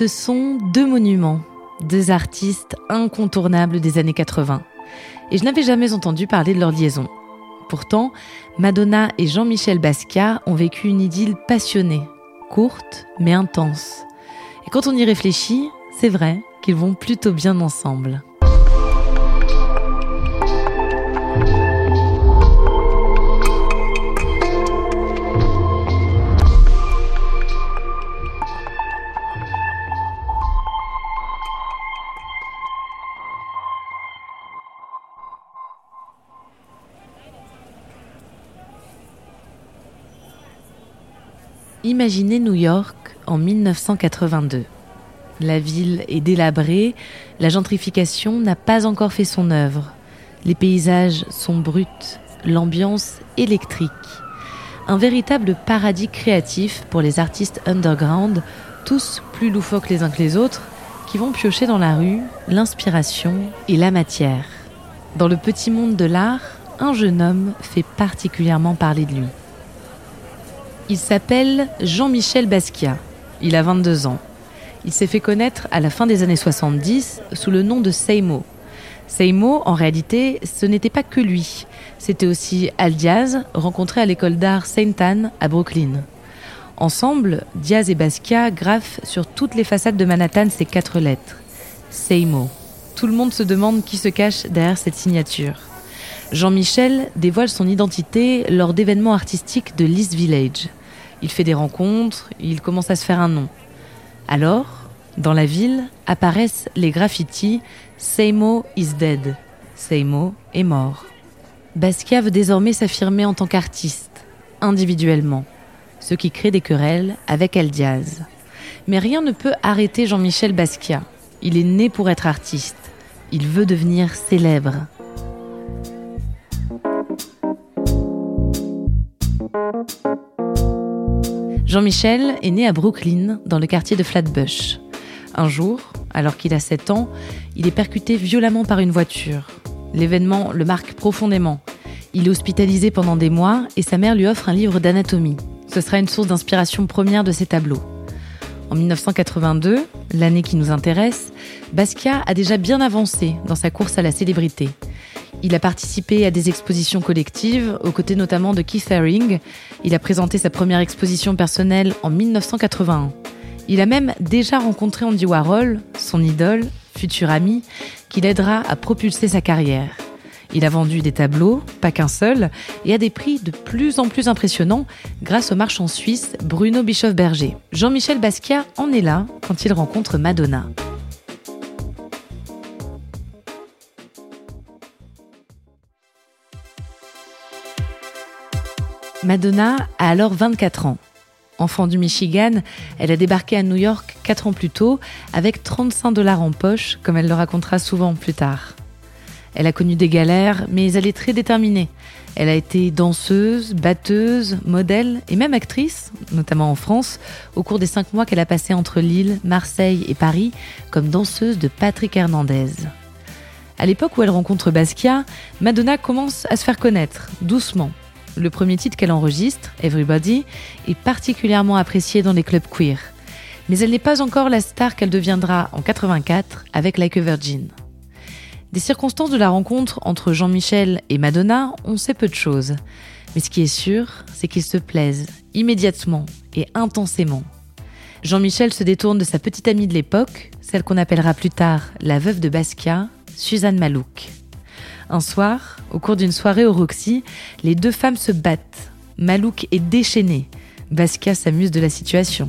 Ce sont deux monuments, deux artistes incontournables des années 80. Et je n'avais jamais entendu parler de leur liaison. Pourtant, Madonna et Jean-Michel Basquiat ont vécu une idylle passionnée, courte mais intense. Et quand on y réfléchit, c'est vrai qu'ils vont plutôt bien ensemble. Imaginez New York en 1982. La ville est délabrée, la gentrification n'a pas encore fait son œuvre. Les paysages sont bruts, l'ambiance électrique. Un véritable paradis créatif pour les artistes underground, tous plus loufoques les uns que les autres, qui vont piocher dans la rue l'inspiration et la matière. Dans le petit monde de l'art, un jeune homme fait particulièrement parler de lui. Il s'appelle Jean-Michel Basquiat. Il a 22 ans. Il s'est fait connaître à la fin des années 70 sous le nom de Seimo. Seimo, en réalité, ce n'était pas que lui. C'était aussi Al Diaz, rencontré à l'école d'art Saint Anne à Brooklyn. Ensemble, Diaz et Basquiat graffent sur toutes les façades de Manhattan ces quatre lettres. Seimo. Tout le monde se demande qui se cache derrière cette signature. Jean-Michel dévoile son identité lors d'événements artistiques de l'East Village. Il fait des rencontres, il commence à se faire un nom. Alors, dans la ville, apparaissent les graffitis Seimo is dead. Seimo est mort. Basquiat veut désormais s'affirmer en tant qu'artiste, individuellement, ce qui crée des querelles avec El Diaz. Mais rien ne peut arrêter Jean-Michel Basquiat. Il est né pour être artiste. Il veut devenir célèbre. Jean-Michel est né à Brooklyn, dans le quartier de Flatbush. Un jour, alors qu'il a 7 ans, il est percuté violemment par une voiture. L'événement le marque profondément. Il est hospitalisé pendant des mois et sa mère lui offre un livre d'anatomie. Ce sera une source d'inspiration première de ses tableaux. En 1982, l'année qui nous intéresse, Basquiat a déjà bien avancé dans sa course à la célébrité. Il a participé à des expositions collectives, aux côtés notamment de Keith Haring. Il a présenté sa première exposition personnelle en 1981. Il a même déjà rencontré Andy Warhol, son idole, futur ami, qui l'aidera à propulser sa carrière. Il a vendu des tableaux, pas qu'un seul, et à des prix de plus en plus impressionnants grâce au marchand suisse Bruno Bischoff-Berger. Jean-Michel Basquiat en est là quand il rencontre Madonna. Madonna a alors 24 ans. Enfant du Michigan, elle a débarqué à New York 4 ans plus tôt avec 35 dollars en poche, comme elle le racontera souvent plus tard. Elle a connu des galères, mais elle est très déterminée. Elle a été danseuse, batteuse, modèle et même actrice, notamment en France, au cours des cinq mois qu'elle a passé entre Lille, Marseille et Paris comme danseuse de Patrick Hernandez. À l'époque où elle rencontre Basquiat, Madonna commence à se faire connaître, doucement. Le premier titre qu'elle enregistre, Everybody, est particulièrement apprécié dans les clubs queer. Mais elle n'est pas encore la star qu'elle deviendra en 84 avec Like a Virgin. Des circonstances de la rencontre entre Jean-Michel et Madonna, on sait peu de choses. Mais ce qui est sûr, c'est qu'ils se plaisent immédiatement et intensément. Jean-Michel se détourne de sa petite amie de l'époque, celle qu'on appellera plus tard la veuve de Basquiat, Suzanne Malouk. Un soir, au cours d'une soirée au Roxy, les deux femmes se battent. Malouk est déchaîné. Basquiat s'amuse de la situation.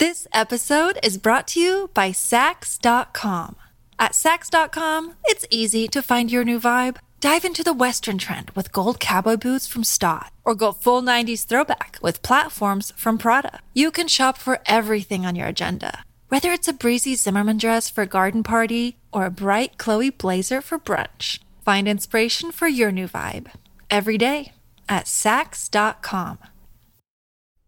This episode is brought to you by Sax.com. At Sax.com, it's easy to find your new vibe. Dive into the Western trend with gold cowboy boots from Stott, or go full 90s throwback with platforms from Prada. You can shop for everything on your agenda, whether it's a breezy Zimmerman dress for a garden party or a bright Chloe blazer for brunch. Find inspiration for your new vibe every day at Sax.com.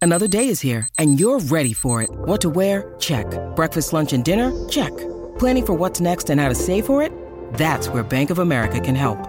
Another day is here, and you're ready for it. What to wear? Check. Breakfast, lunch, and dinner? Check. Planning for what's next and how to save for it? That's where Bank of America can help.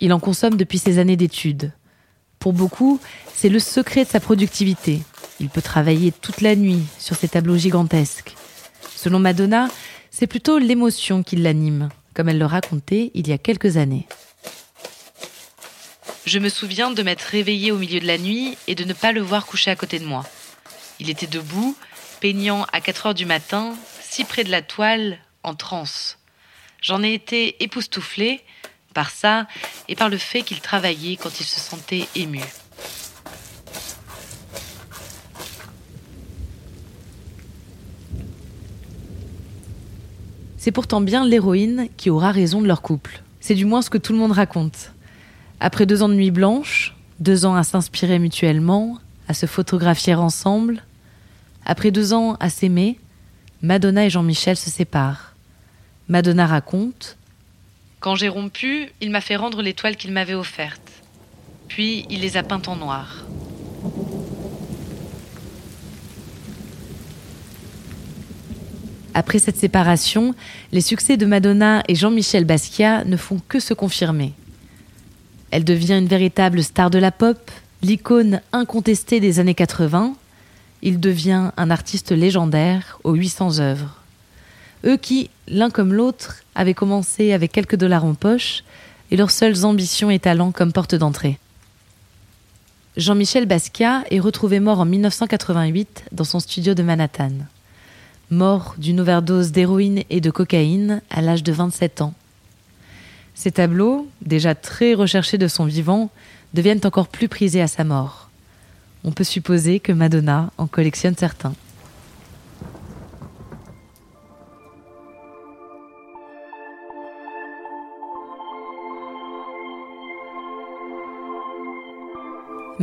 Il en consomme depuis ses années d'études. Pour beaucoup, c'est le secret de sa productivité. Il peut travailler toute la nuit sur ses tableaux gigantesques. Selon Madonna, c'est plutôt l'émotion qui l'anime, comme elle le racontait il y a quelques années. Je me souviens de m'être réveillée au milieu de la nuit et de ne pas le voir coucher à côté de moi. Il était debout, peignant à 4 heures du matin, si près de la toile, en transe. J'en ai été époustouflée par ça et par le fait qu'il travaillait quand il se sentait ému. C'est pourtant bien l'héroïne qui aura raison de leur couple. C'est du moins ce que tout le monde raconte. Après deux ans de nuit blanche, deux ans à s'inspirer mutuellement, à se photographier ensemble, après deux ans à s'aimer, Madonna et Jean-Michel se séparent. Madonna raconte Quand j'ai rompu, il m'a fait rendre l'étoile qu'il m'avait offerte. Puis il les a peintes en noir. Après cette séparation, les succès de Madonna et Jean-Michel Basquiat ne font que se confirmer. Elle devient une véritable star de la pop, l'icône incontestée des années 80. Il devient un artiste légendaire aux 800 œuvres. Eux qui, l'un comme l'autre, avaient commencé avec quelques dollars en poche et leurs seules ambitions et talents comme porte d'entrée. Jean-Michel Basquiat est retrouvé mort en 1988 dans son studio de Manhattan. Mort d'une overdose d'héroïne et de cocaïne à l'âge de 27 ans. Ses tableaux, déjà très recherchés de son vivant, deviennent encore plus prisés à sa mort. On peut supposer que Madonna en collectionne certains.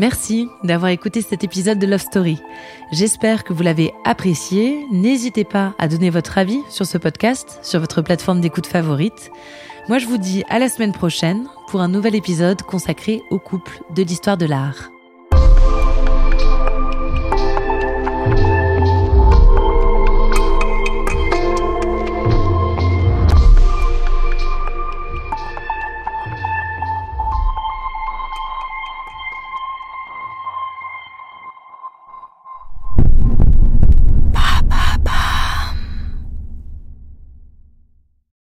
Merci d'avoir écouté cet épisode de Love Story. J'espère que vous l'avez apprécié. N'hésitez pas à donner votre avis sur ce podcast, sur votre plateforme d'écoute favorite. Moi, je vous dis à la semaine prochaine pour un nouvel épisode consacré au couple de l'histoire de l'art.